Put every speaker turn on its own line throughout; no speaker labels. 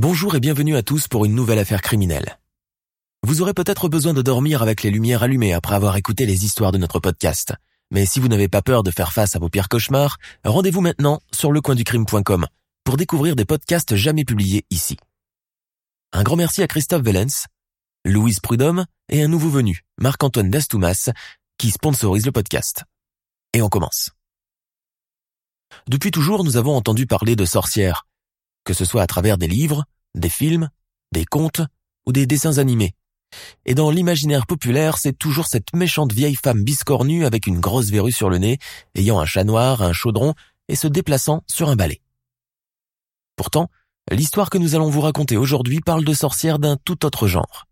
Bonjour et bienvenue à tous pour une nouvelle affaire criminelle. Vous aurez peut-être besoin de dormir avec les lumières allumées après avoir écouté les histoires de notre podcast. Mais si vous n'avez pas peur de faire face à vos pires cauchemars, rendez-vous maintenant sur lecoinducrime.com pour découvrir des podcasts jamais publiés ici. Un grand merci à Christophe Vellens, Louise Prudhomme et un nouveau venu, Marc-Antoine Dastoumas, qui sponsorise le podcast. Et on commence. Depuis toujours, nous avons entendu parler de sorcières, que ce soit à travers des livres, des films, des contes ou des dessins animés. Et dans l'imaginaire populaire, c'est toujours cette méchante vieille femme biscornue avec une grosse verrue sur le nez, ayant un chat noir, un chaudron et se déplaçant sur un balai. Pourtant, l'histoire que nous allons vous raconter aujourd'hui parle de sorcières d'un tout autre genre.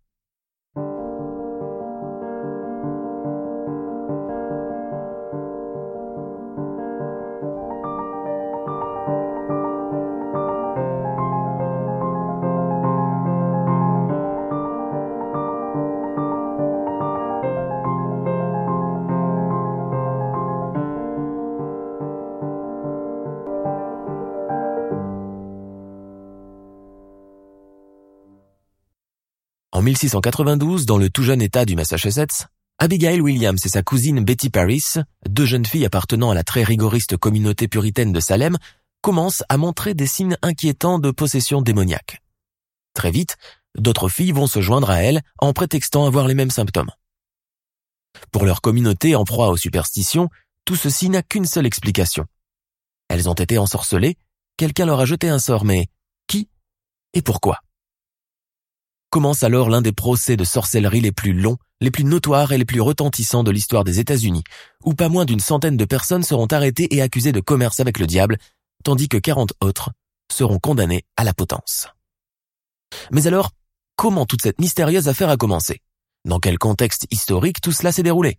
1692, dans le tout jeune État du Massachusetts, Abigail Williams et sa cousine Betty Paris, deux jeunes filles appartenant à la très rigoriste communauté puritaine de Salem, commencent à montrer des signes inquiétants de possession démoniaque. Très vite, d'autres filles vont se joindre à elles en prétextant avoir les mêmes symptômes. Pour leur communauté en proie aux superstitions, tout ceci n'a qu'une seule explication. Elles ont été ensorcelées, quelqu'un leur a jeté un sort, mais qui et pourquoi? Commence alors l'un des procès de sorcellerie les plus longs, les plus notoires et les plus retentissants de l'histoire des États-Unis, où pas moins d'une centaine de personnes seront arrêtées et accusées de commerce avec le diable, tandis que 40 autres seront condamnées à la potence. Mais alors, comment toute cette mystérieuse affaire a commencé? Dans quel contexte historique tout cela s'est déroulé?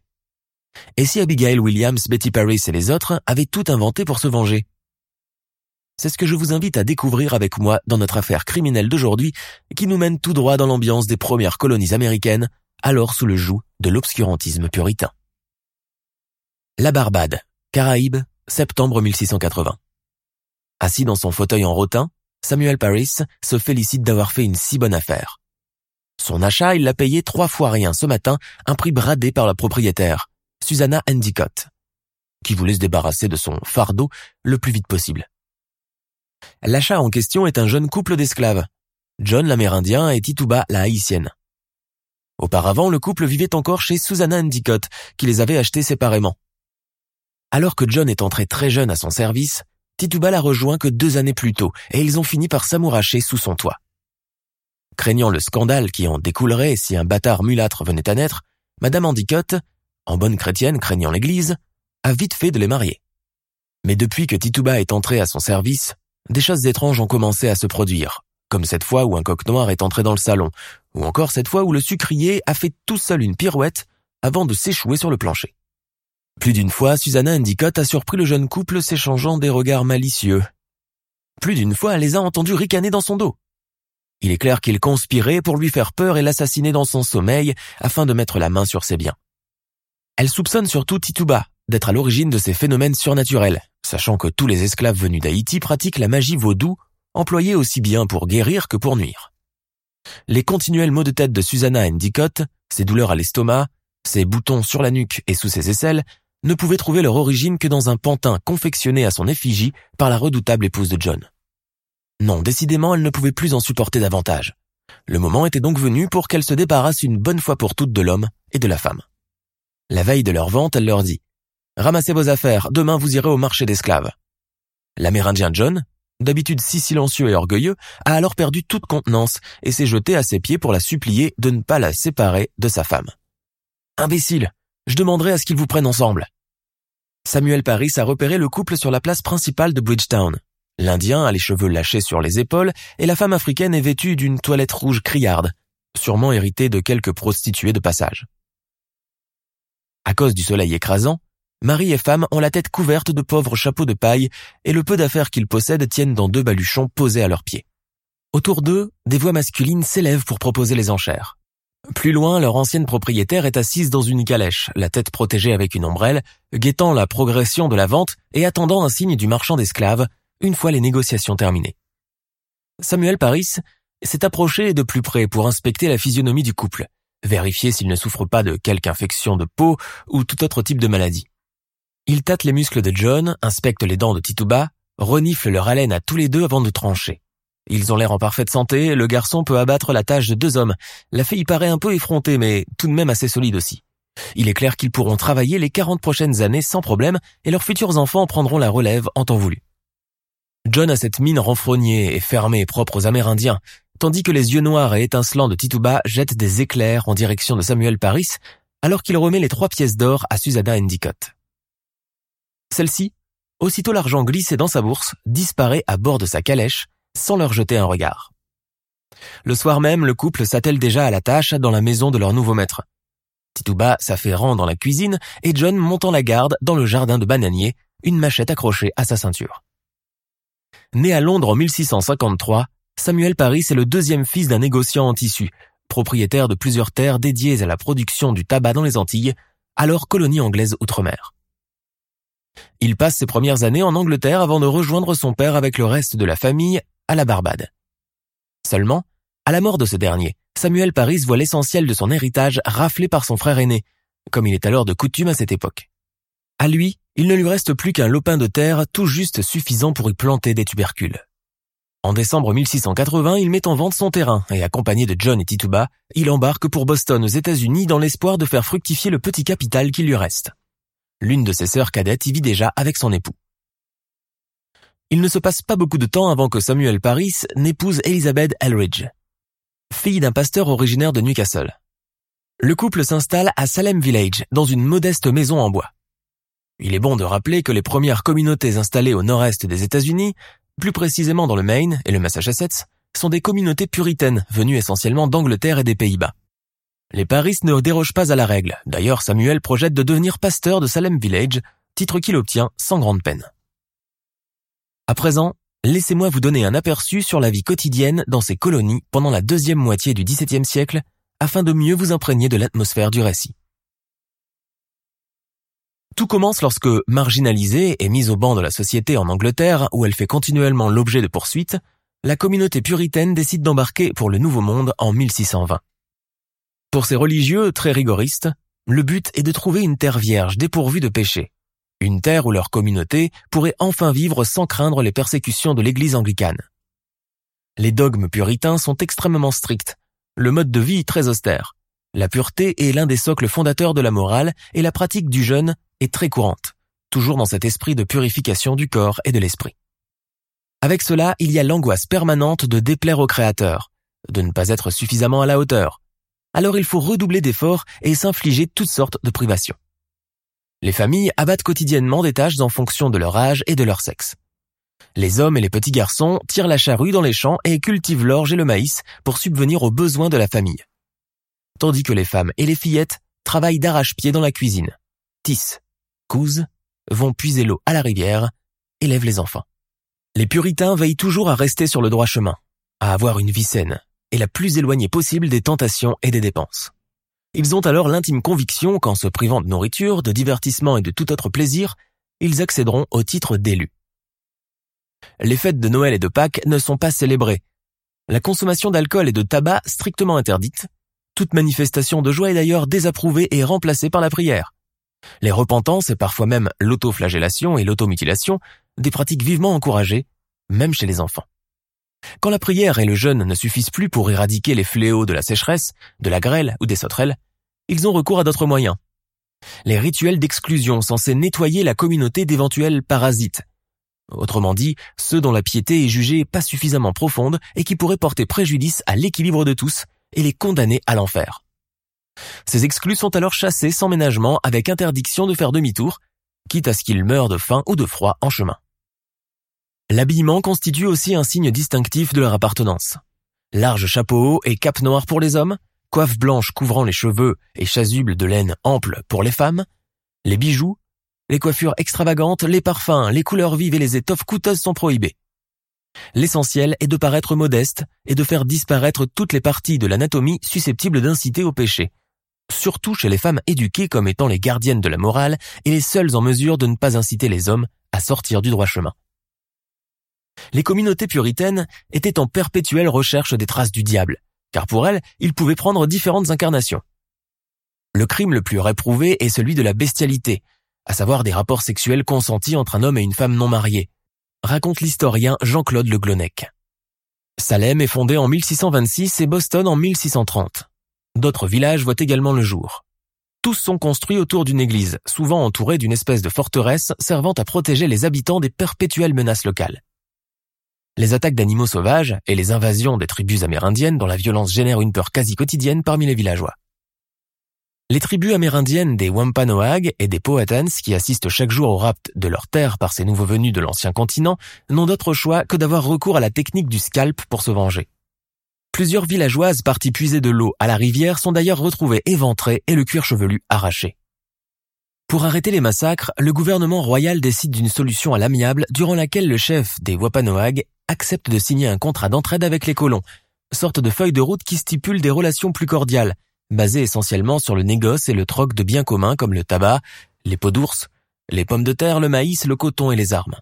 Et si Abigail Williams, Betty Paris et les autres avaient tout inventé pour se venger? C'est ce que je vous invite à découvrir avec moi dans notre affaire criminelle d'aujourd'hui qui nous mène tout droit dans l'ambiance des premières colonies américaines, alors sous le joug de l'obscurantisme puritain. La Barbade, Caraïbes, septembre 1680. Assis dans son fauteuil en rotin, Samuel Paris se félicite d'avoir fait une si bonne affaire. Son achat, il l'a payé trois fois rien ce matin, un prix bradé par la propriétaire, Susanna Endicott, qui voulait se débarrasser de son fardeau le plus vite possible. L'achat en question est un jeune couple d'esclaves, John l'Amérindien et Tituba la Haïtienne. Auparavant, le couple vivait encore chez Susanna Endicott, qui les avait achetés séparément. Alors que John est entré très jeune à son service, Tituba l'a rejoint que deux années plus tôt, et ils ont fini par s'amouracher sous son toit. Craignant le scandale qui en découlerait si un bâtard mulâtre venait à naître, Madame Endicott, en bonne chrétienne craignant l'église, a vite fait de les marier. Mais depuis que Tituba est entré à son service, des choses étranges ont commencé à se produire, comme cette fois où un coq noir est entré dans le salon, ou encore cette fois où le sucrier a fait tout seul une pirouette avant de s'échouer sur le plancher. Plus d'une fois, Susanna Endicott a surpris le jeune couple s'échangeant des regards malicieux. Plus d'une fois, elle les a entendus ricaner dans son dos. Il est clair qu'ils conspiraient pour lui faire peur et l'assassiner dans son sommeil afin de mettre la main sur ses biens. Elle soupçonne surtout Tituba d'être à l'origine de ces phénomènes surnaturels, sachant que tous les esclaves venus d'Haïti pratiquent la magie vaudou, employée aussi bien pour guérir que pour nuire. Les continuels maux de tête de Susanna Endicott, ses douleurs à l'estomac, ses boutons sur la nuque et sous ses aisselles, ne pouvaient trouver leur origine que dans un pantin confectionné à son effigie par la redoutable épouse de John. Non, décidément, elle ne pouvait plus en supporter davantage. Le moment était donc venu pour qu'elle se débarrasse une bonne fois pour toutes de l'homme et de la femme. La veille de leur vente, elle leur dit Ramassez vos affaires, demain vous irez au marché d'esclaves. L'Amérindien John, d'habitude si silencieux et orgueilleux, a alors perdu toute contenance et s'est jeté à ses pieds pour la supplier de ne pas la séparer de sa femme. Imbécile, je demanderai à ce qu'ils vous prennent ensemble. Samuel Paris a repéré le couple sur la place principale de Bridgetown. L'Indien a les cheveux lâchés sur les épaules et la femme africaine est vêtue d'une toilette rouge criarde, sûrement héritée de quelques prostituées de passage. À cause du soleil écrasant, mari et femme ont la tête couverte de pauvres chapeaux de paille et le peu d'affaires qu'ils possèdent tiennent dans deux baluchons posés à leurs pieds. Autour d'eux, des voix masculines s'élèvent pour proposer les enchères. Plus loin, leur ancienne propriétaire est assise dans une calèche, la tête protégée avec une ombrelle, guettant la progression de la vente et attendant un signe du marchand d'esclaves, une fois les négociations terminées. Samuel Paris s'est approché de plus près pour inspecter la physionomie du couple, vérifier s'il ne souffre pas de quelque infection de peau ou tout autre type de maladie. Il tâte les muscles de John, inspecte les dents de Tituba, renifle leur haleine à tous les deux avant de trancher. Ils ont l'air en parfaite santé, le garçon peut abattre la tâche de deux hommes. La fille paraît un peu effrontée, mais tout de même assez solide aussi. Il est clair qu'ils pourront travailler les 40 prochaines années sans problème et leurs futurs enfants prendront la relève en temps voulu. John a cette mine renfrognée et fermée propre aux Amérindiens, tandis que les yeux noirs et étincelants de Tituba jettent des éclairs en direction de Samuel Paris, alors qu'il remet les trois pièces d'or à Susanna Endicott. Celle-ci, aussitôt l'argent glissé dans sa bourse, disparaît à bord de sa calèche, sans leur jeter un regard. Le soir même, le couple s'attelle déjà à la tâche dans la maison de leur nouveau maître. Tituba s'affairant dans la cuisine et John montant la garde dans le jardin de bananier, une machette accrochée à sa ceinture. Né à Londres en 1653, Samuel Paris est le deuxième fils d'un négociant en tissu, propriétaire de plusieurs terres dédiées à la production du tabac dans les Antilles, alors colonie anglaise outre-mer. Il passe ses premières années en Angleterre avant de rejoindre son père avec le reste de la famille à la Barbade. Seulement, à la mort de ce dernier, Samuel Paris voit l'essentiel de son héritage raflé par son frère aîné, comme il est alors de coutume à cette époque. À lui, il ne lui reste plus qu'un lopin de terre tout juste suffisant pour y planter des tubercules. En décembre 1680, il met en vente son terrain et accompagné de John et Tituba, il embarque pour Boston aux États-Unis dans l'espoir de faire fructifier le petit capital qui lui reste. L'une de ses sœurs cadettes y vit déjà avec son époux. Il ne se passe pas beaucoup de temps avant que Samuel Paris n'épouse Elizabeth Elridge, fille d'un pasteur originaire de Newcastle. Le couple s'installe à Salem Village, dans une modeste maison en bois. Il est bon de rappeler que les premières communautés installées au nord-est des États-Unis, plus précisément dans le Maine et le Massachusetts, sont des communautés puritaines venues essentiellement d'Angleterre et des Pays-Bas. Les Paris ne dérogent pas à la règle. D'ailleurs, Samuel projette de devenir pasteur de Salem Village, titre qu'il obtient sans grande peine. À présent, laissez-moi vous donner un aperçu sur la vie quotidienne dans ces colonies pendant la deuxième moitié du XVIIe siècle, afin de mieux vous imprégner de l'atmosphère du récit. Tout commence lorsque, marginalisée et mise au banc de la société en Angleterre, où elle fait continuellement l'objet de poursuites, la communauté puritaine décide d'embarquer pour le Nouveau Monde en 1620. Pour ces religieux très rigoristes, le but est de trouver une terre vierge dépourvue de péché, une terre où leur communauté pourrait enfin vivre sans craindre les persécutions de l'Église anglicane. Les dogmes puritains sont extrêmement stricts, le mode de vie très austère. La pureté est l'un des socles fondateurs de la morale et la pratique du jeûne est très courante, toujours dans cet esprit de purification du corps et de l'esprit. Avec cela, il y a l'angoisse permanente de déplaire au Créateur, de ne pas être suffisamment à la hauteur. Alors il faut redoubler d'efforts et s'infliger toutes sortes de privations. Les familles abattent quotidiennement des tâches en fonction de leur âge et de leur sexe. Les hommes et les petits garçons tirent la charrue dans les champs et cultivent l'orge et le maïs pour subvenir aux besoins de la famille. Tandis que les femmes et les fillettes travaillent d'arrache-pied dans la cuisine, tissent, cousent, vont puiser l'eau à la rivière, élèvent les enfants. Les puritains veillent toujours à rester sur le droit chemin, à avoir une vie saine et la plus éloignée possible des tentations et des dépenses. Ils ont alors l'intime conviction qu'en se privant de nourriture, de divertissement et de tout autre plaisir, ils accéderont au titre d'élu. Les fêtes de Noël et de Pâques ne sont pas célébrées. La consommation d'alcool et de tabac strictement interdite. Toute manifestation de joie est d'ailleurs désapprouvée et remplacée par la prière. Les repentances et parfois même l'autoflagellation et l'automutilation, des pratiques vivement encouragées, même chez les enfants. Quand la prière et le jeûne ne suffisent plus pour éradiquer les fléaux de la sécheresse, de la grêle ou des sauterelles, ils ont recours à d'autres moyens. Les rituels d'exclusion censés nettoyer la communauté d'éventuels parasites. autrement dit, ceux dont la piété est jugée pas suffisamment profonde et qui pourraient porter préjudice à l'équilibre de tous et les condamner à l'enfer. Ces exclus sont alors chassés sans ménagement avec interdiction de faire demi-tour, quitte à ce qu'ils meurent de faim ou de froid en chemin. L'habillement constitue aussi un signe distinctif de leur appartenance. Large chapeau et cape noire pour les hommes, coiffe blanche couvrant les cheveux et chasuble de laine ample pour les femmes, les bijoux, les coiffures extravagantes, les parfums, les couleurs vives et les étoffes coûteuses sont prohibés. L'essentiel est de paraître modeste et de faire disparaître toutes les parties de l'anatomie susceptibles d'inciter au péché, surtout chez les femmes éduquées comme étant les gardiennes de la morale et les seules en mesure de ne pas inciter les hommes à sortir du droit chemin. Les communautés puritaines étaient en perpétuelle recherche des traces du diable, car pour elles, il pouvait prendre différentes incarnations. Le crime le plus réprouvé est celui de la bestialité, à savoir des rapports sexuels consentis entre un homme et une femme non mariée, raconte l'historien Jean-Claude Le Glonec. Salem est fondé en 1626 et Boston en 1630. D'autres villages voient également le jour. Tous sont construits autour d'une église, souvent entourée d'une espèce de forteresse servant à protéger les habitants des perpétuelles menaces locales. Les attaques d'animaux sauvages et les invasions des tribus amérindiennes dont la violence génère une peur quasi quotidienne parmi les villageois. Les tribus amérindiennes des Wampanoag et des Powhatans qui assistent chaque jour au rapt de leurs terres par ces nouveaux venus de l'ancien continent n'ont d'autre choix que d'avoir recours à la technique du scalp pour se venger. Plusieurs villageoises parties puiser de l'eau à la rivière sont d'ailleurs retrouvées éventrées et le cuir chevelu arraché. Pour arrêter les massacres, le gouvernement royal décide d'une solution à l'amiable durant laquelle le chef des Wampanoag accepte de signer un contrat d'entraide avec les colons, sorte de feuille de route qui stipule des relations plus cordiales, basées essentiellement sur le négoce et le troc de biens communs comme le tabac, les peaux d'ours, les pommes de terre, le maïs, le coton et les armes.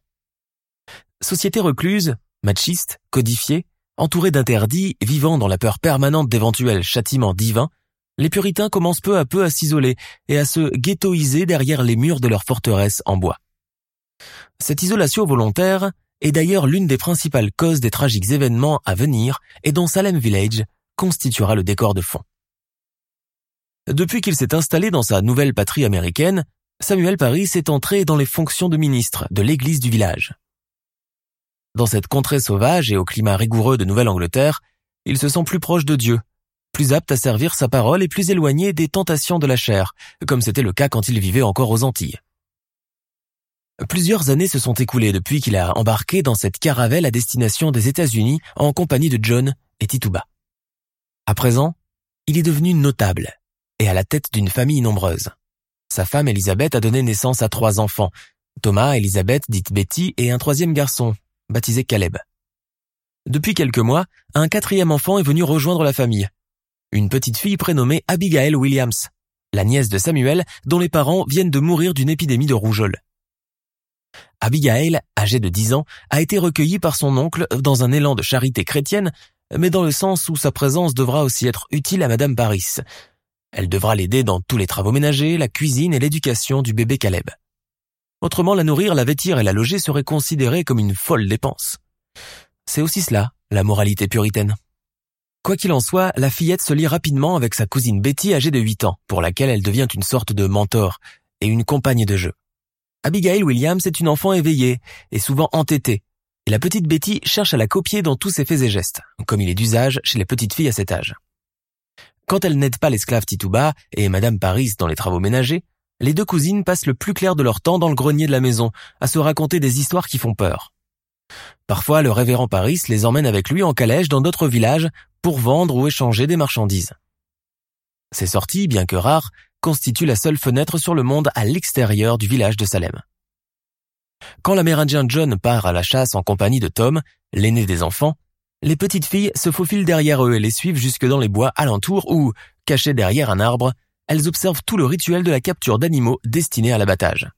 Société recluse, machiste, codifiée, entourée d'interdits, vivant dans la peur permanente d'éventuels châtiments divins, les puritains commencent peu à peu à s'isoler et à se ghettoiser derrière les murs de leur forteresse en bois. Cette isolation volontaire est d'ailleurs l'une des principales causes des tragiques événements à venir et dont Salem Village constituera le décor de fond. Depuis qu'il s'est installé dans sa nouvelle patrie américaine, Samuel Paris est entré dans les fonctions de ministre de l'église du village. Dans cette contrée sauvage et au climat rigoureux de Nouvelle-Angleterre, il se sent plus proche de Dieu, plus apte à servir sa parole et plus éloigné des tentations de la chair, comme c'était le cas quand il vivait encore aux Antilles. Plusieurs années se sont écoulées depuis qu'il a embarqué dans cette caravelle à destination des États-Unis en compagnie de John et Tituba. À présent, il est devenu notable et à la tête d'une famille nombreuse. Sa femme Elisabeth a donné naissance à trois enfants, Thomas, Elisabeth, dite Betty, et un troisième garçon, baptisé Caleb. Depuis quelques mois, un quatrième enfant est venu rejoindre la famille. Une petite fille prénommée Abigail Williams, la nièce de Samuel, dont les parents viennent de mourir d'une épidémie de rougeole. Abigail, âgée de 10 ans, a été recueillie par son oncle dans un élan de charité chrétienne, mais dans le sens où sa présence devra aussi être utile à Madame Paris. Elle devra l'aider dans tous les travaux ménagers, la cuisine et l'éducation du bébé Caleb. Autrement, la nourrir, la vêtir et la loger seraient considérées comme une folle dépense. C'est aussi cela, la moralité puritaine. Quoi qu'il en soit, la fillette se lie rapidement avec sa cousine Betty âgée de 8 ans, pour laquelle elle devient une sorte de mentor et une compagne de jeu. Abigail Williams est une enfant éveillée et souvent entêtée, et la petite Betty cherche à la copier dans tous ses faits et gestes, comme il est d'usage chez les petites filles à cet âge. Quand elle n'aide pas l'esclave Tituba et Madame Paris dans les travaux ménagers, les deux cousines passent le plus clair de leur temps dans le grenier de la maison, à se raconter des histoires qui font peur. Parfois, le révérend Paris les emmène avec lui en calèche dans d'autres villages pour vendre ou échanger des marchandises. Ces sorties, bien que rares, constitue la seule fenêtre sur le monde à l'extérieur du village de Salem. Quand l'Amérindien John part à la chasse en compagnie de Tom, l'aîné des enfants, les petites filles se faufilent derrière eux et les suivent jusque dans les bois alentours où, cachées derrière un arbre, elles observent tout le rituel de la capture d'animaux destinés à l'abattage.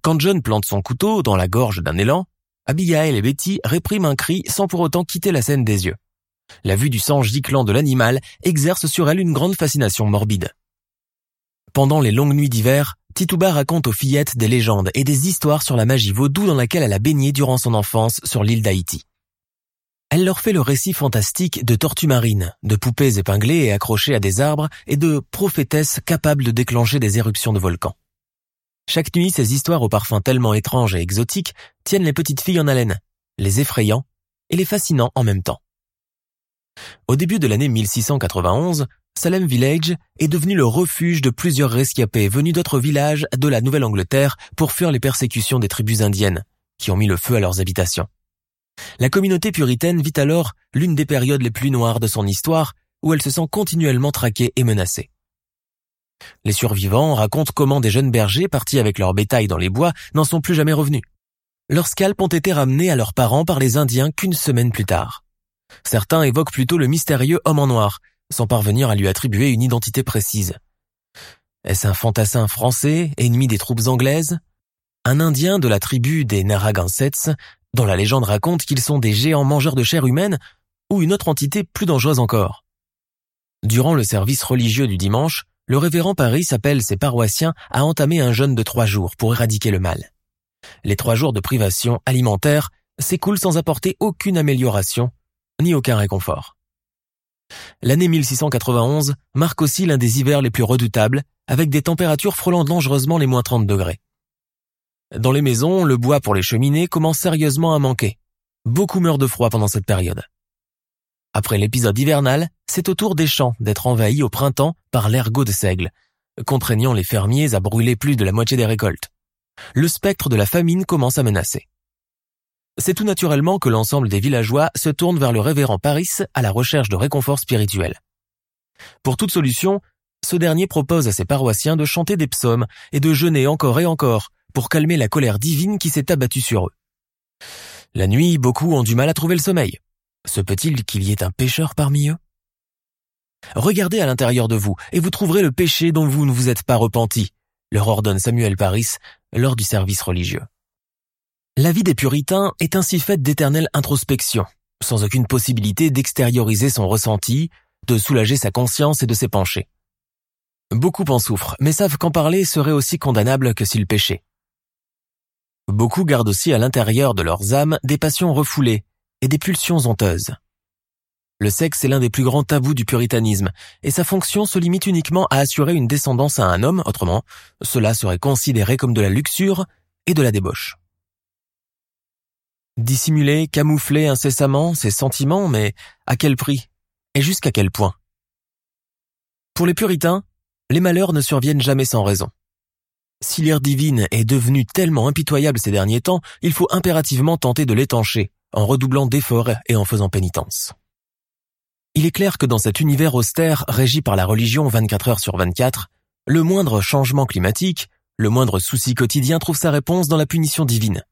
Quand John plante son couteau dans la gorge d'un élan, Abigail et Betty répriment un cri sans pour autant quitter la scène des yeux. La vue du sang giclant de l'animal exerce sur elle une grande fascination morbide. Pendant les longues nuits d'hiver, Tituba raconte aux fillettes des légendes et des histoires sur la magie vaudou dans laquelle elle a baigné durant son enfance sur l'île d'Haïti. Elle leur fait le récit fantastique de tortues marines, de poupées épinglées et accrochées à des arbres et de prophétesses capables de déclencher des éruptions de volcans. Chaque nuit, ces histoires aux parfums tellement étranges et exotiques tiennent les petites filles en haleine, les effrayant et les fascinant en même temps. Au début de l'année 1691, Salem Village est devenu le refuge de plusieurs rescapés venus d'autres villages de la Nouvelle-Angleterre pour fuir les persécutions des tribus indiennes, qui ont mis le feu à leurs habitations. La communauté puritaine vit alors l'une des périodes les plus noires de son histoire, où elle se sent continuellement traquée et menacée. Les survivants racontent comment des jeunes bergers partis avec leur bétail dans les bois n'en sont plus jamais revenus. Leurs scalps ont été ramenés à leurs parents par les Indiens qu'une semaine plus tard. Certains évoquent plutôt le mystérieux homme en noir, sans parvenir à lui attribuer une identité précise. Est-ce un fantassin français, ennemi des troupes anglaises? Un Indien de la tribu des Narragansetts, dont la légende raconte qu'ils sont des géants mangeurs de chair humaine, ou une autre entité plus dangereuse encore? Durant le service religieux du dimanche, le révérend Paris appelle ses paroissiens à entamer un jeûne de trois jours pour éradiquer le mal. Les trois jours de privation alimentaire s'écoulent sans apporter aucune amélioration ni aucun réconfort. L'année 1691 marque aussi l'un des hivers les plus redoutables, avec des températures frôlant dangereusement les moins 30 degrés. Dans les maisons, le bois pour les cheminées commence sérieusement à manquer. Beaucoup meurent de froid pendant cette période. Après l'épisode hivernal, c'est au tour des champs d'être envahis au printemps par l'ergot de seigle, contraignant les fermiers à brûler plus de la moitié des récoltes. Le spectre de la famine commence à menacer. C'est tout naturellement que l'ensemble des villageois se tournent vers le révérend Paris à la recherche de réconfort spirituel. Pour toute solution, ce dernier propose à ses paroissiens de chanter des psaumes et de jeûner encore et encore pour calmer la colère divine qui s'est abattue sur eux. La nuit, beaucoup ont du mal à trouver le sommeil. Se peut-il qu'il y ait un pécheur parmi eux? Regardez à l'intérieur de vous et vous trouverez le péché dont vous ne vous êtes pas repenti, leur ordonne Samuel Paris lors du service religieux. La vie des puritains est ainsi faite d'éternelle introspection, sans aucune possibilité d'extérioriser son ressenti, de soulager sa conscience et de s'épancher. Beaucoup en souffrent, mais savent qu'en parler serait aussi condamnable que s'ils péchaient. Beaucoup gardent aussi à l'intérieur de leurs âmes des passions refoulées et des pulsions honteuses. Le sexe est l'un des plus grands tabous du puritanisme, et sa fonction se limite uniquement à assurer une descendance à un homme, autrement, cela serait considéré comme de la luxure et de la débauche. Dissimuler, camoufler incessamment ses sentiments, mais à quel prix Et jusqu'à quel point? Pour les puritains, les malheurs ne surviennent jamais sans raison. Si l'ère divine est devenue tellement impitoyable ces derniers temps, il faut impérativement tenter de l'étancher, en redoublant d'efforts et en faisant pénitence. Il est clair que dans cet univers austère régi par la religion 24 heures sur 24, le moindre changement climatique, le moindre souci quotidien trouve sa réponse dans la punition divine.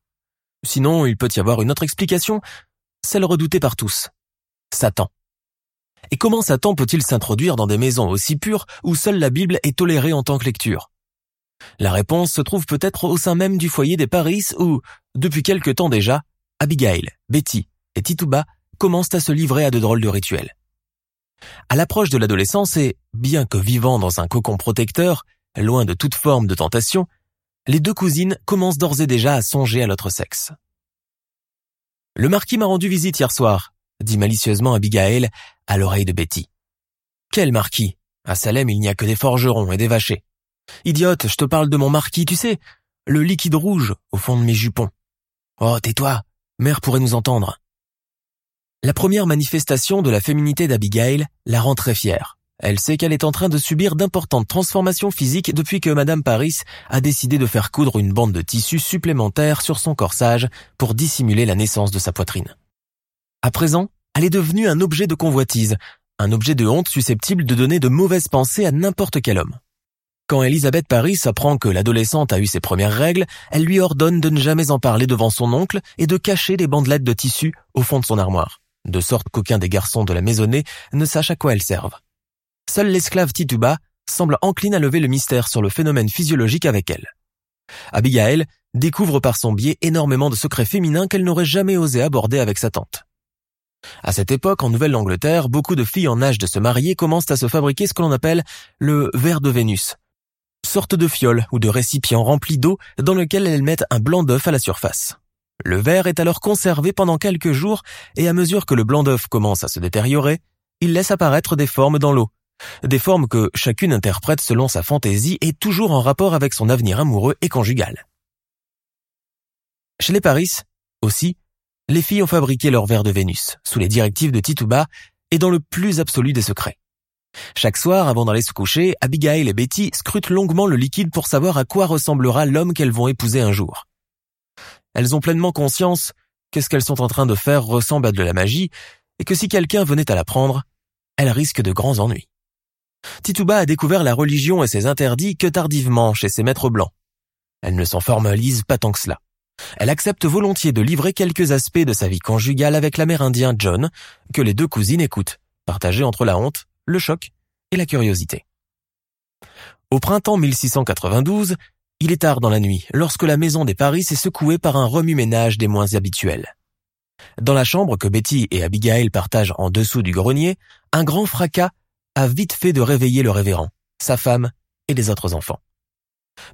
Sinon, il peut y avoir une autre explication, celle redoutée par tous. Satan. Et comment Satan peut-il s'introduire dans des maisons aussi pures où seule la Bible est tolérée en tant que lecture? La réponse se trouve peut-être au sein même du foyer des Paris où, depuis quelque temps déjà, Abigail, Betty et Tituba commencent à se livrer à de drôles de rituels. À l'approche de l'adolescence et, bien que vivant dans un cocon protecteur, loin de toute forme de tentation, les deux cousines commencent d'ores et déjà à songer à l'autre sexe. Le marquis m'a rendu visite hier soir, dit malicieusement Abigail à l'oreille de Betty. Quel marquis? À Salem, il n'y a que des forgerons et des vachers. Idiote, je te parle de mon marquis, tu sais, le liquide rouge au fond de mes jupons. Oh, tais-toi, mère pourrait nous entendre. La première manifestation de la féminité d'Abigail la rend très fière. Elle sait qu'elle est en train de subir d'importantes transformations physiques depuis que Madame Paris a décidé de faire coudre une bande de tissu supplémentaire sur son corsage pour dissimuler la naissance de sa poitrine. À présent, elle est devenue un objet de convoitise, un objet de honte susceptible de donner de mauvaises pensées à n'importe quel homme. Quand Elisabeth Paris apprend que l'adolescente a eu ses premières règles, elle lui ordonne de ne jamais en parler devant son oncle et de cacher les bandelettes de tissu au fond de son armoire de sorte qu'aucun des garçons de la maisonnée ne sache à quoi elles servent. Seul l'esclave Tituba semble encline à lever le mystère sur le phénomène physiologique avec elle. Abigail découvre par son biais énormément de secrets féminins qu'elle n'aurait jamais osé aborder avec sa tante. À cette époque, en Nouvelle-Angleterre, beaucoup de filles en âge de se marier commencent à se fabriquer ce que l'on appelle le verre de Vénus, sorte de fiole ou de récipient rempli d'eau dans lequel elles mettent un blanc d'œuf à la surface. Le verre est alors conservé pendant quelques jours et à mesure que le blanc d'œuf commence à se détériorer, il laisse apparaître des formes dans l'eau, des formes que chacune interprète selon sa fantaisie et toujours en rapport avec son avenir amoureux et conjugal. Chez les Paris, aussi, les filles ont fabriqué leur verre de Vénus, sous les directives de Tituba et dans le plus absolu des secrets. Chaque soir, avant d'aller se coucher, Abigail et Betty scrutent longuement le liquide pour savoir à quoi ressemblera l'homme qu'elles vont épouser un jour. Elles ont pleinement conscience que ce qu'elles sont en train de faire ressemble à de la magie et que si quelqu'un venait à l'apprendre, elles risquent de grands ennuis. Tituba a découvert la religion et ses interdits que tardivement chez ses maîtres blancs. Elle ne s'en formalise pas tant que cela. Elle accepte volontiers de livrer quelques aspects de sa vie conjugale avec l'amérindien John, que les deux cousines écoutent, partagées entre la honte, le choc et la curiosité. Au printemps 1692, il est tard dans la nuit lorsque la maison des Paris est secouée par un remue-ménage des moins habituels. Dans la chambre que Betty et Abigail partagent en dessous du grenier, un grand fracas a vite fait de réveiller le révérend, sa femme et les autres enfants.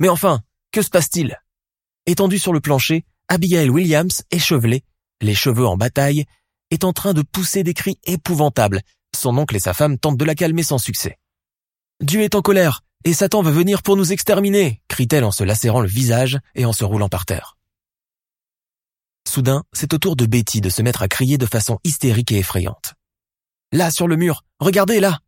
Mais enfin, que se passe-t-il? Étendue sur le plancher, Abigail Williams, échevelée, les cheveux en bataille, est en train de pousser des cris épouvantables. Son oncle et sa femme tentent de la calmer sans succès. Dieu est en colère, et Satan veut venir pour nous exterminer, crie-t-elle en se lacérant le visage et en se roulant par terre. Soudain, c'est au tour de Betty de se mettre à crier de façon hystérique et effrayante. Là, sur le mur, regardez là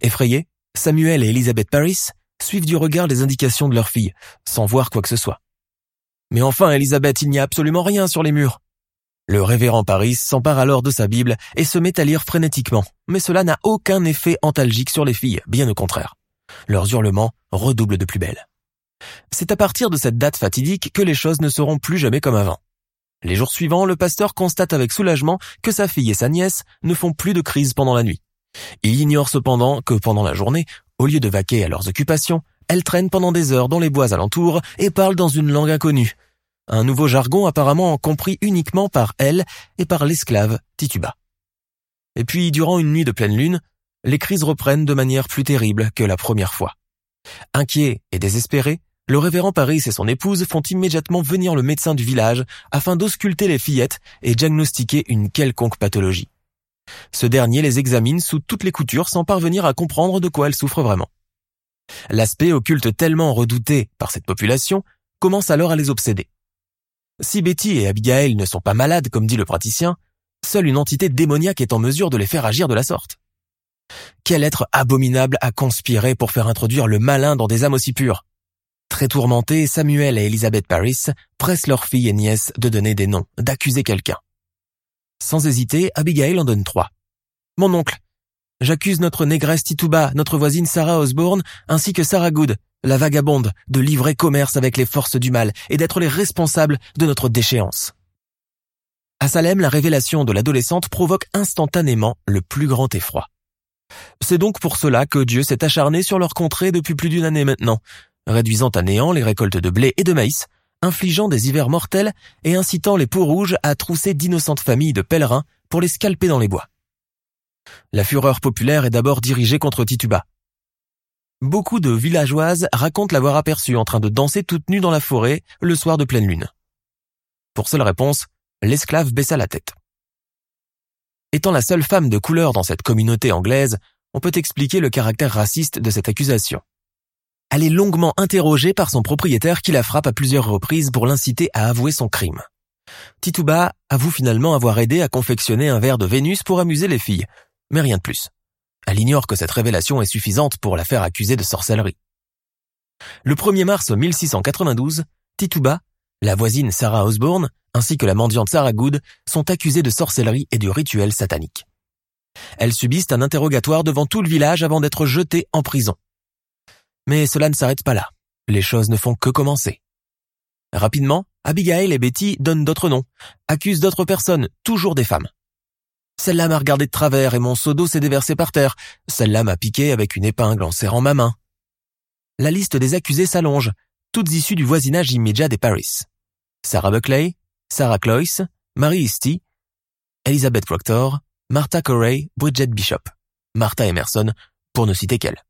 Effrayés, Samuel et Elizabeth Paris suivent du regard les indications de leur fille, sans voir quoi que ce soit. Mais enfin, Elisabeth, il n'y a absolument rien sur les murs. Le révérend Paris s'empare alors de sa Bible et se met à lire frénétiquement, mais cela n'a aucun effet antalgique sur les filles, bien au contraire. Leurs hurlements redoublent de plus belle. C'est à partir de cette date fatidique que les choses ne seront plus jamais comme avant. Les jours suivants, le pasteur constate avec soulagement que sa fille et sa nièce ne font plus de crise pendant la nuit. Il ignore cependant que pendant la journée, au lieu de vaquer à leurs occupations, elles traînent pendant des heures dans les bois alentours et parlent dans une langue inconnue, un nouveau jargon apparemment compris uniquement par elle et par l'esclave Tituba. Et puis, durant une nuit de pleine lune, les crises reprennent de manière plus terrible que la première fois. Inquiet et désespéré, le révérend Paris et son épouse font immédiatement venir le médecin du village afin d'ausculter les fillettes et diagnostiquer une quelconque pathologie. Ce dernier les examine sous toutes les coutures sans parvenir à comprendre de quoi elles souffrent vraiment. L'aspect occulte tellement redouté par cette population commence alors à les obséder. Si Betty et Abigail ne sont pas malades, comme dit le praticien, seule une entité démoniaque est en mesure de les faire agir de la sorte. Quel être abominable a conspiré pour faire introduire le malin dans des âmes aussi pures? Très tourmentés, Samuel et Elizabeth Paris pressent leurs filles et nièces de donner des noms, d'accuser quelqu'un. Sans hésiter, Abigail en donne trois. Mon oncle. J'accuse notre négresse Tituba, notre voisine Sarah Osborne, ainsi que Sarah Good, la vagabonde, de livrer commerce avec les forces du mal et d'être les responsables de notre déchéance. À Salem, la révélation de l'adolescente provoque instantanément le plus grand effroi. C'est donc pour cela que Dieu s'est acharné sur leur contrée depuis plus d'une année maintenant, réduisant à néant les récoltes de blé et de maïs, infligeant des hivers mortels et incitant les peaux rouges à trousser d'innocentes familles de pèlerins pour les scalper dans les bois. La fureur populaire est d'abord dirigée contre Tituba, Beaucoup de villageoises racontent l'avoir aperçue en train de danser toute nue dans la forêt le soir de pleine lune. Pour seule réponse, l'esclave baissa la tête. Étant la seule femme de couleur dans cette communauté anglaise, on peut expliquer le caractère raciste de cette accusation. Elle est longuement interrogée par son propriétaire qui la frappe à plusieurs reprises pour l'inciter à avouer son crime. Tituba avoue finalement avoir aidé à confectionner un verre de Vénus pour amuser les filles, mais rien de plus. Elle ignore que cette révélation est suffisante pour la faire accuser de sorcellerie. Le 1er mars 1692, Tituba, la voisine Sarah Osborne, ainsi que la mendiante Sarah Good sont accusées de sorcellerie et de rituels sataniques. Elles subissent un interrogatoire devant tout le village avant d'être jetées en prison. Mais cela ne s'arrête pas là. Les choses ne font que commencer. Rapidement, Abigail et Betty donnent d'autres noms, accusent d'autres personnes, toujours des femmes. Celle-là m'a regardé de travers et mon seau d'eau s'est déversé par terre. Celle-là m'a piqué avec une épingle en serrant ma main. La liste des accusés s'allonge, toutes issues du voisinage immédiat des Paris. Sarah Buckley, Sarah Cloyce, Mary Easty, Elizabeth Proctor, Martha Corey, Bridget Bishop, Martha Emerson, pour ne citer qu'elle.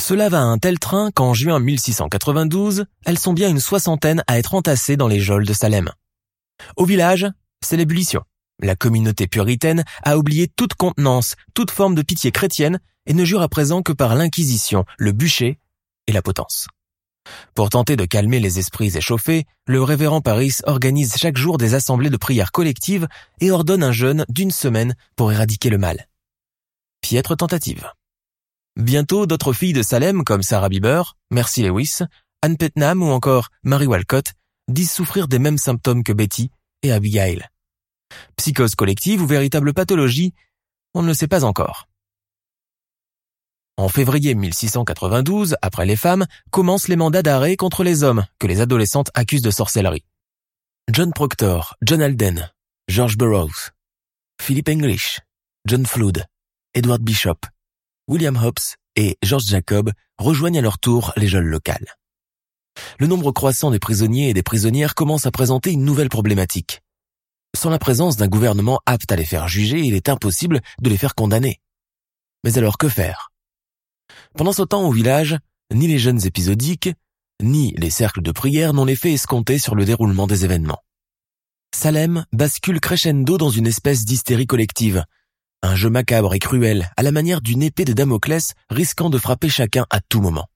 Cela va à un tel train qu'en juin 1692, elles sont bien une soixantaine à être entassées dans les geôles de Salem. Au village, c'est l'ébullition. La communauté puritaine a oublié toute contenance, toute forme de pitié chrétienne et ne jure à présent que par l'inquisition, le bûcher et la potence. Pour tenter de calmer les esprits échauffés, le révérend Paris organise chaque jour des assemblées de prières collectives et ordonne un jeûne d'une semaine pour éradiquer le mal. Piètre tentative. Bientôt, d'autres filles de Salem comme Sarah Bieber, Mercy Lewis, Anne Petnam ou encore Mary Walcott disent souffrir des mêmes symptômes que Betty et Abigail. Psychose collective ou véritable pathologie, on ne le sait pas encore. En février 1692, après les femmes, commencent les mandats d'arrêt contre les hommes que les adolescentes accusent de sorcellerie. John Proctor, John Alden, George Burroughs, Philip English, John Flood, Edward Bishop, William Hobbes et George Jacob rejoignent à leur tour les geôles locales. Le nombre croissant des prisonniers et des prisonnières commence à présenter une nouvelle problématique. Sans la présence d'un gouvernement apte à les faire juger, il est impossible de les faire condamner. Mais alors que faire? Pendant ce temps au village, ni les jeunes épisodiques, ni les cercles de prière n'ont l'effet escompté sur le déroulement des événements. Salem bascule crescendo dans une espèce d'hystérie collective, un jeu macabre et cruel à la manière d'une épée de Damoclès risquant de frapper chacun à tout moment.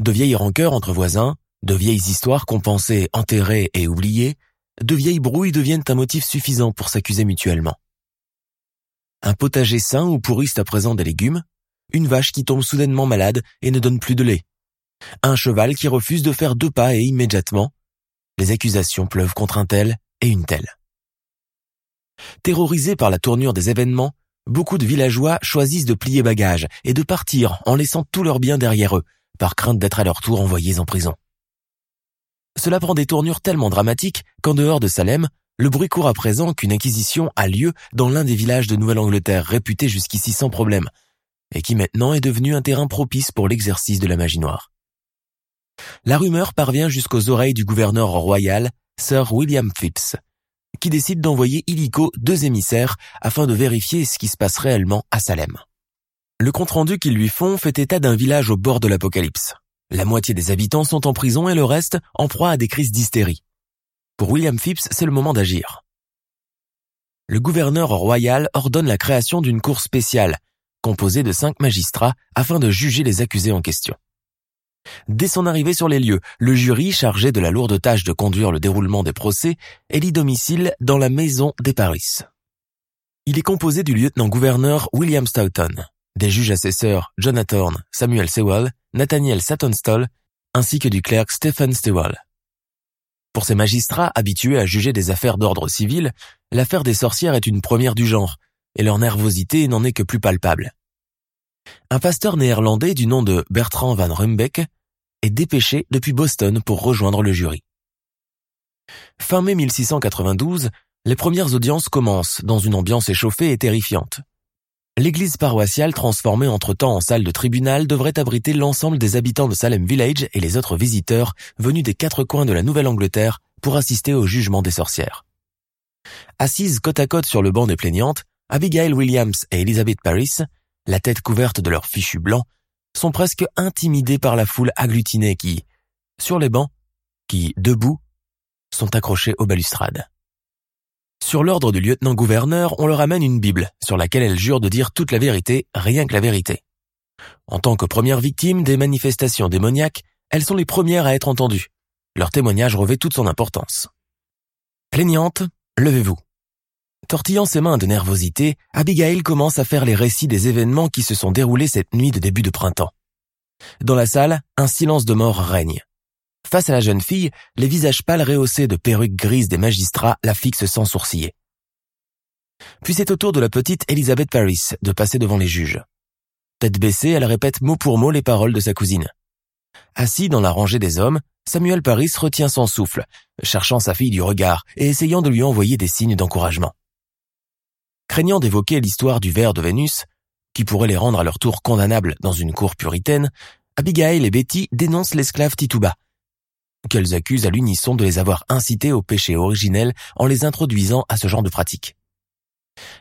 De vieilles rancœurs entre voisins, de vieilles histoires pensait enterrées et oubliées, de vieilles brouilles deviennent un motif suffisant pour s'accuser mutuellement. Un potager sain où pourrissent à présent des légumes, une vache qui tombe soudainement malade et ne donne plus de lait, un cheval qui refuse de faire deux pas et immédiatement, les accusations pleuvent contre un tel et une telle. Terrorisés par la tournure des événements, beaucoup de villageois choisissent de plier bagages et de partir en laissant tous leurs biens derrière eux, par crainte d'être à leur tour envoyés en prison. Cela prend des tournures tellement dramatiques qu'en dehors de Salem, le bruit court à présent qu'une inquisition a lieu dans l'un des villages de Nouvelle-Angleterre réputés jusqu'ici sans problème, et qui maintenant est devenu un terrain propice pour l'exercice de la magie noire. La rumeur parvient jusqu'aux oreilles du gouverneur royal, Sir William Phipps, qui décide d'envoyer illico deux émissaires afin de vérifier ce qui se passe réellement à Salem. Le compte-rendu qu'ils lui font fait état d'un village au bord de l'apocalypse. La moitié des habitants sont en prison et le reste en proie à des crises d'hystérie. Pour William Phipps, c'est le moment d'agir. Le gouverneur royal ordonne la création d'une cour spéciale composé de cinq magistrats afin de juger les accusés en question. Dès son arrivée sur les lieux, le jury, chargé de la lourde tâche de conduire le déroulement des procès, élit domicile dans la maison des Paris. Il est composé du lieutenant-gouverneur William Stoughton, des juges assesseurs Jonathan Samuel Sewell, Nathaniel Sattonstall, ainsi que du clerc Stephen Stewell. Pour ces magistrats habitués à juger des affaires d'ordre civil, l'affaire des sorcières est une première du genre, et leur nervosité n'en est que plus palpable. Un pasteur néerlandais du nom de Bertrand van Rumbeck est dépêché depuis Boston pour rejoindre le jury. Fin mai 1692, les premières audiences commencent dans une ambiance échauffée et terrifiante. L'église paroissiale transformée entre-temps en salle de tribunal devrait abriter l'ensemble des habitants de Salem Village et les autres visiteurs venus des quatre coins de la Nouvelle-Angleterre pour assister au jugement des sorcières. Assises côte à côte sur le banc des plaignantes, Abigail Williams et Elizabeth Paris, la tête couverte de leurs fichus blancs, sont presque intimidées par la foule agglutinée qui, sur les bancs, qui, debout, sont accrochés aux balustrades. Sur l'ordre du lieutenant-gouverneur, on leur amène une Bible sur laquelle elles jurent de dire toute la vérité, rien que la vérité. En tant que premières victimes des manifestations démoniaques, elles sont les premières à être entendues. Leur témoignage revêt toute son importance. Plaignante, levez-vous. Tortillant ses mains de nervosité, Abigail commence à faire les récits des événements qui se sont déroulés cette nuit de début de printemps. Dans la salle, un silence de mort règne. Face à la jeune fille, les visages pâles rehaussés de perruques grises des magistrats la fixent sans sourciller. Puis c'est au tour de la petite Elizabeth Paris de passer devant les juges. Tête baissée, elle répète mot pour mot les paroles de sa cousine. Assis dans la rangée des hommes, Samuel Paris retient son souffle, cherchant sa fille du regard et essayant de lui envoyer des signes d'encouragement. Craignant d'évoquer l'histoire du ver de Vénus, qui pourrait les rendre à leur tour condamnables dans une cour puritaine, Abigail et Betty dénoncent l'esclave Tituba, qu'elles accusent à l'unisson de les avoir incités au péché originel en les introduisant à ce genre de pratique.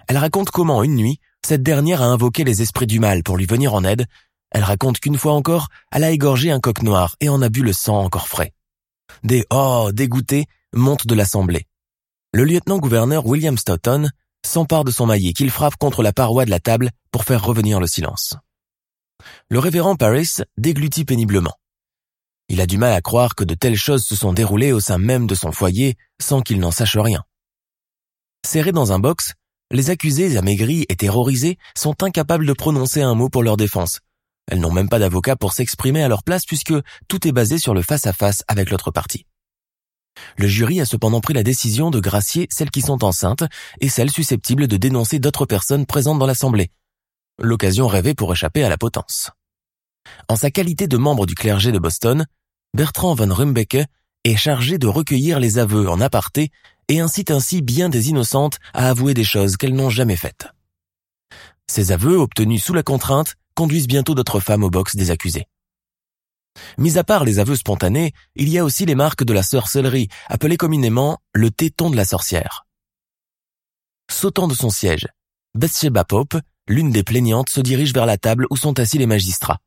Elle raconte comment, une nuit, cette dernière a invoqué les esprits du mal pour lui venir en aide. Elle raconte qu'une fois encore, elle a égorgé un coq noir et en a bu le sang encore frais. Des « oh » dégoûtés montent de l'assemblée. Le lieutenant-gouverneur William Stoughton s'empare de son maillet qu'il frappe contre la paroi de la table pour faire revenir le silence. Le révérend Paris déglutit péniblement. Il a du mal à croire que de telles choses se sont déroulées au sein même de son foyer sans qu'il n'en sache rien. Serrés dans un box, les accusés amaigris et terrorisés sont incapables de prononcer un mot pour leur défense. Elles n'ont même pas d'avocat pour s'exprimer à leur place puisque tout est basé sur le face-à-face avec l'autre partie. Le jury a cependant pris la décision de gracier celles qui sont enceintes et celles susceptibles de dénoncer d'autres personnes présentes dans l'Assemblée. L'occasion rêvée pour échapper à la potence. En sa qualité de membre du clergé de Boston, Bertrand von Rumbecke est chargé de recueillir les aveux en aparté et incite ainsi bien des innocentes à avouer des choses qu'elles n'ont jamais faites. Ces aveux, obtenus sous la contrainte, conduisent bientôt d'autres femmes au box des accusés. Mis à part les aveux spontanés, il y a aussi les marques de la sorcellerie, appelées communément le téton de la sorcière. Sautant de son siège, Bathsheba Pope, l'une des plaignantes, se dirige vers la table où sont assis les magistrats.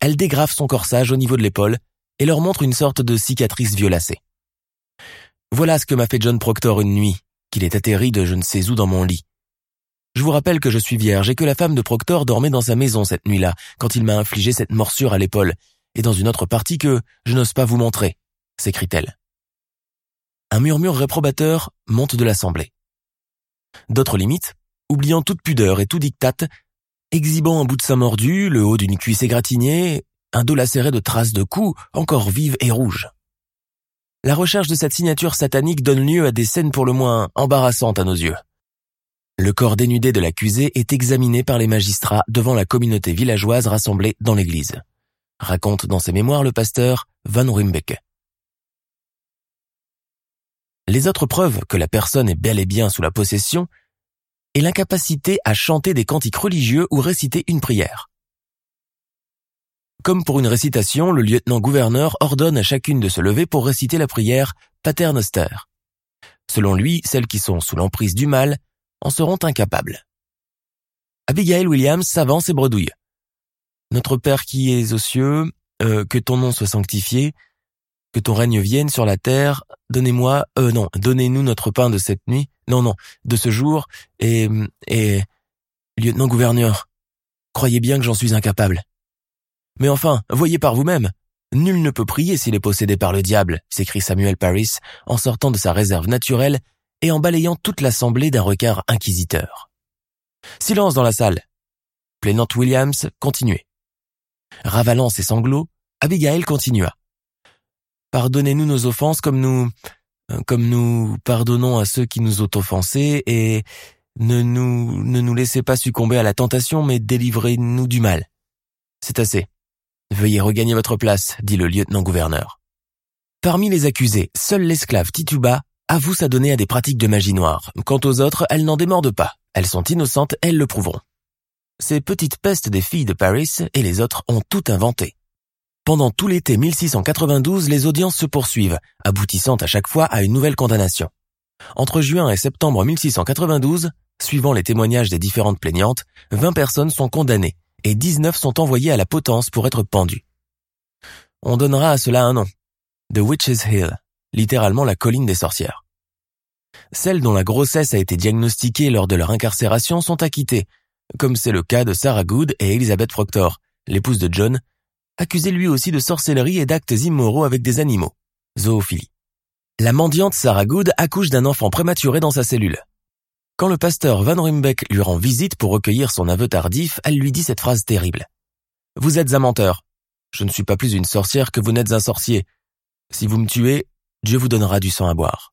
Elle dégrafe son corsage au niveau de l'épaule et leur montre une sorte de cicatrice violacée. Voilà ce que m'a fait John Proctor une nuit, qu'il est atterri de je ne sais où dans mon lit. Je vous rappelle que je suis vierge et que la femme de Proctor dormait dans sa maison cette nuit-là, quand il m'a infligé cette morsure à l'épaule, et dans une autre partie que je n'ose pas vous montrer, s'écrie-t-elle. Un murmure réprobateur monte de l'assemblée. D'autres limites, oubliant toute pudeur et tout dictat, exhibant un bout de sein mordu, le haut d'une cuisse égratignée, un dos lacéré de traces de coups encore vives et rouges. La recherche de cette signature satanique donne lieu à des scènes pour le moins embarrassantes à nos yeux. Le corps dénudé de l'accusé est examiné par les magistrats devant la communauté villageoise rassemblée dans l'église. Raconte dans ses mémoires le pasteur Van Rumbeke. Les autres preuves que la personne est bel et bien sous la possession est l'incapacité à chanter des cantiques religieux ou réciter une prière. Comme pour une récitation, le lieutenant-gouverneur ordonne à chacune de se lever pour réciter la prière Pater Noster. Selon lui, celles qui sont sous l'emprise du mal en seront incapables. Abigail Williams s'avance et bredouille. Notre Père qui es aux cieux, euh, que ton nom soit sanctifié, que ton règne vienne sur la terre, donnez-moi, euh non, donnez-nous notre pain de cette nuit, non, non, de ce jour, et, et, lieutenant-gouverneur, croyez bien que j'en suis incapable. Mais enfin, voyez par vous-même, nul ne peut prier s'il est possédé par le diable, s'écrie Samuel Paris en sortant de sa réserve naturelle et en balayant toute l'assemblée d'un regard inquisiteur. Silence dans la salle. Plaignante Williams continuait. Ravalant ses sanglots, Abigail continua. Pardonnez-nous nos offenses comme nous, comme nous pardonnons à ceux qui nous ont offensés et ne nous, ne nous laissez pas succomber à la tentation, mais délivrez-nous du mal. C'est assez. Veuillez regagner votre place, dit le lieutenant-gouverneur. Parmi les accusés, seul l'esclave Tituba avoue s'adonner à des pratiques de magie noire. Quant aux autres, elles n'en démordent pas. Elles sont innocentes, elles le prouveront. Ces petites pestes des filles de Paris et les autres ont tout inventé. Pendant tout l'été 1692, les audiences se poursuivent, aboutissant à chaque fois à une nouvelle condamnation. Entre juin et septembre 1692, suivant les témoignages des différentes plaignantes, 20 personnes sont condamnées et 19 sont envoyées à la potence pour être pendues. On donnera à cela un nom. The Witch's Hill, littéralement la colline des sorcières. Celles dont la grossesse a été diagnostiquée lors de leur incarcération sont acquittées, comme c'est le cas de Sarah Good et Elizabeth Proctor, l'épouse de John, accusée lui aussi de sorcellerie et d'actes immoraux avec des animaux, zoophilie. La mendiante Sarah Good accouche d'un enfant prématuré dans sa cellule. Quand le pasteur Van Rumbeck lui rend visite pour recueillir son aveu tardif, elle lui dit cette phrase terrible. Vous êtes un menteur. Je ne suis pas plus une sorcière que vous n'êtes un sorcier. Si vous me tuez, Dieu vous donnera du sang à boire.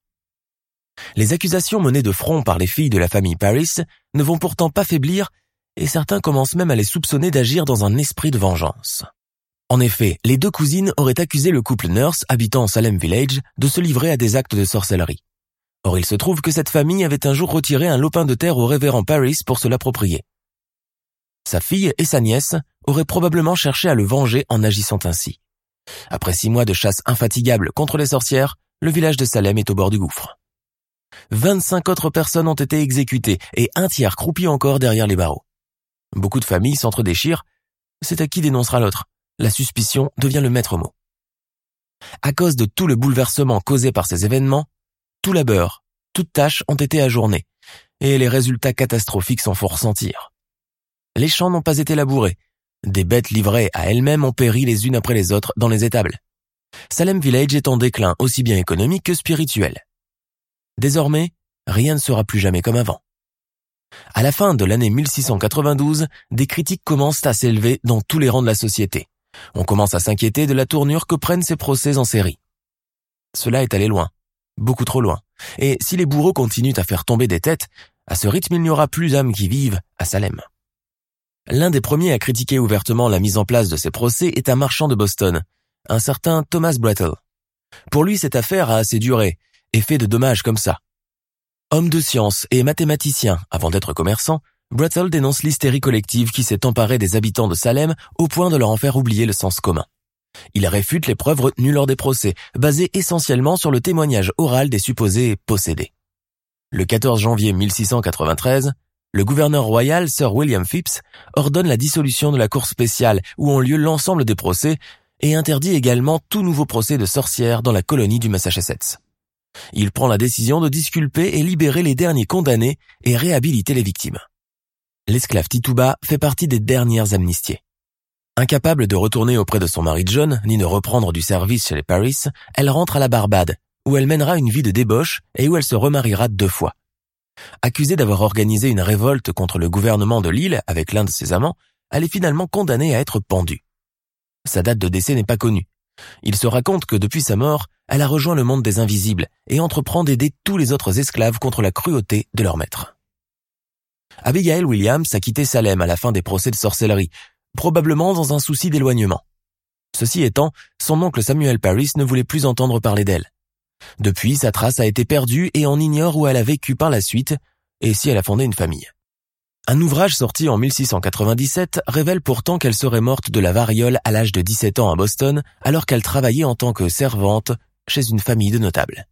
Les accusations menées de front par les filles de la famille Paris ne vont pourtant pas faiblir et certains commencent même à les soupçonner d'agir dans un esprit de vengeance. En effet, les deux cousines auraient accusé le couple Nurse habitant Salem Village de se livrer à des actes de sorcellerie. Or il se trouve que cette famille avait un jour retiré un lopin de terre au révérend Paris pour se l'approprier. Sa fille et sa nièce auraient probablement cherché à le venger en agissant ainsi. Après six mois de chasse infatigable contre les sorcières, le village de Salem est au bord du gouffre. 25 autres personnes ont été exécutées et un tiers croupi encore derrière les barreaux. Beaucoup de familles s'entre-déchirent. C'est à qui dénoncera l'autre. La suspicion devient le maître mot. À cause de tout le bouleversement causé par ces événements, tout labeur toutes tâches ont été ajournées, et les résultats catastrophiques s'en font ressentir. Les champs n'ont pas été labourés, des bêtes livrées à elles-mêmes ont péri les unes après les autres dans les étables. Salem Village est en déclin aussi bien économique que spirituel. Désormais, rien ne sera plus jamais comme avant. À la fin de l'année 1692, des critiques commencent à s'élever dans tous les rangs de la société. On commence à s'inquiéter de la tournure que prennent ces procès en série. Cela est allé loin, beaucoup trop loin. Et si les bourreaux continuent à faire tomber des têtes, à ce rythme il n'y aura plus d'âmes qui vivent à Salem. L'un des premiers à critiquer ouvertement la mise en place de ces procès est un marchand de Boston, un certain Thomas Brattle. Pour lui, cette affaire a assez duré et fait de dommages comme ça. Homme de science et mathématicien avant d'être commerçant, Brattle dénonce l'hystérie collective qui s'est emparée des habitants de Salem au point de leur en faire oublier le sens commun. Il réfute les preuves retenues lors des procès, basées essentiellement sur le témoignage oral des supposés possédés. Le 14 janvier 1693, le gouverneur royal Sir William Phipps ordonne la dissolution de la cour spéciale où ont lieu l'ensemble des procès et interdit également tout nouveau procès de sorcières dans la colonie du Massachusetts. Il prend la décision de disculper et libérer les derniers condamnés et réhabiliter les victimes. L'esclave Tituba fait partie des dernières amnistiées. Incapable de retourner auprès de son mari John, ni de reprendre du service chez les Paris, elle rentre à la Barbade, où elle mènera une vie de débauche et où elle se remariera deux fois. Accusée d'avoir organisé une révolte contre le gouvernement de l'île avec l'un de ses amants, elle est finalement condamnée à être pendue. Sa date de décès n'est pas connue. Il se raconte que depuis sa mort, elle a rejoint le monde des invisibles et entreprend d'aider tous les autres esclaves contre la cruauté de leur maître. Abigail Williams a quitté Salem à la fin des procès de sorcellerie, probablement dans un souci d'éloignement. Ceci étant, son oncle Samuel Paris ne voulait plus entendre parler d'elle. Depuis, sa trace a été perdue et on ignore où elle a vécu par la suite et si elle a fondé une famille. Un ouvrage sorti en 1697 révèle pourtant qu'elle serait morte de la variole à l'âge de 17 ans à Boston alors qu'elle travaillait en tant que servante chez une famille de notables.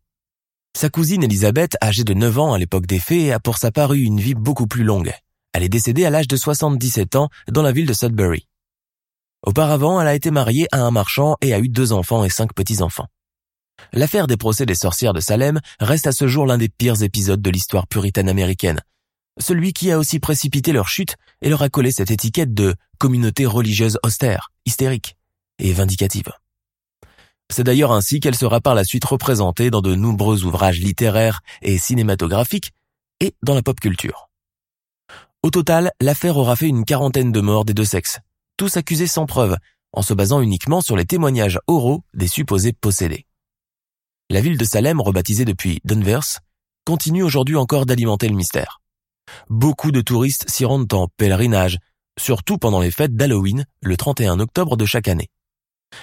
Sa cousine Elisabeth, âgée de 9 ans à l'époque des faits, a pour sa part eu une vie beaucoup plus longue. Elle est décédée à l'âge de 77 ans dans la ville de Sudbury. Auparavant, elle a été mariée à un marchand et a eu deux enfants et cinq petits-enfants. L'affaire des procès des sorcières de Salem reste à ce jour l'un des pires épisodes de l'histoire puritaine américaine, celui qui a aussi précipité leur chute et leur a collé cette étiquette de communauté religieuse austère, hystérique et vindicative. C'est d'ailleurs ainsi qu'elle sera par la suite représentée dans de nombreux ouvrages littéraires et cinématographiques et dans la pop culture. Au total, l'affaire aura fait une quarantaine de morts des deux sexes, tous accusés sans preuve, en se basant uniquement sur les témoignages oraux des supposés possédés. La ville de Salem, rebaptisée depuis Danvers, continue aujourd'hui encore d'alimenter le mystère. Beaucoup de touristes s'y rendent en pèlerinage, surtout pendant les fêtes d'Halloween, le 31 octobre de chaque année.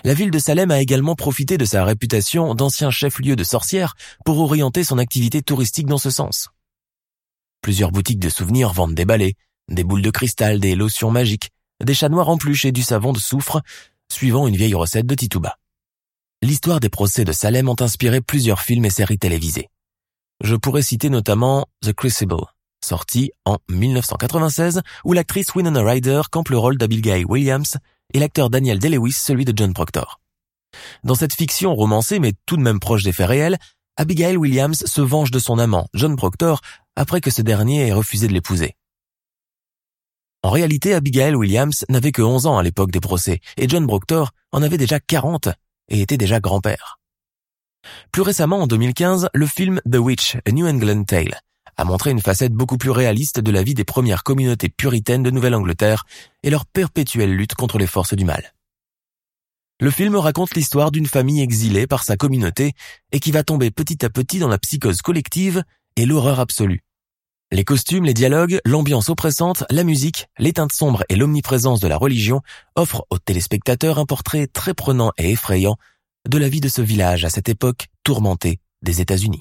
La ville de Salem a également profité de sa réputation d'ancien chef-lieu de sorcières pour orienter son activité touristique dans ce sens. Plusieurs boutiques de souvenirs vendent des balais, des boules de cristal, des lotions magiques, des chats noirs en peluche et du savon de soufre, suivant une vieille recette de Tituba. L'histoire des procès de Salem ont inspiré plusieurs films et séries télévisées. Je pourrais citer notamment The Crucible, sorti en 1996, où l'actrice Winona Ryder campe le rôle d'Abigail Williams et l'acteur Daniel Day-Lewis celui de John Proctor. Dans cette fiction romancée mais tout de même proche des faits réels, Abigail Williams se venge de son amant, John Proctor, après que ce dernier ait refusé de l'épouser. En réalité, Abigail Williams n'avait que 11 ans à l'époque des procès, et John Proctor en avait déjà 40 et était déjà grand-père. Plus récemment, en 2015, le film The Witch, A New England Tale, a montré une facette beaucoup plus réaliste de la vie des premières communautés puritaines de Nouvelle-Angleterre et leur perpétuelle lutte contre les forces du mal. Le film raconte l'histoire d'une famille exilée par sa communauté et qui va tomber petit à petit dans la psychose collective et l'horreur absolue. Les costumes, les dialogues, l'ambiance oppressante, la musique, les teintes sombres et l'omniprésence de la religion offrent aux téléspectateurs un portrait très prenant et effrayant de la vie de ce village à cette époque tourmentée des États-Unis.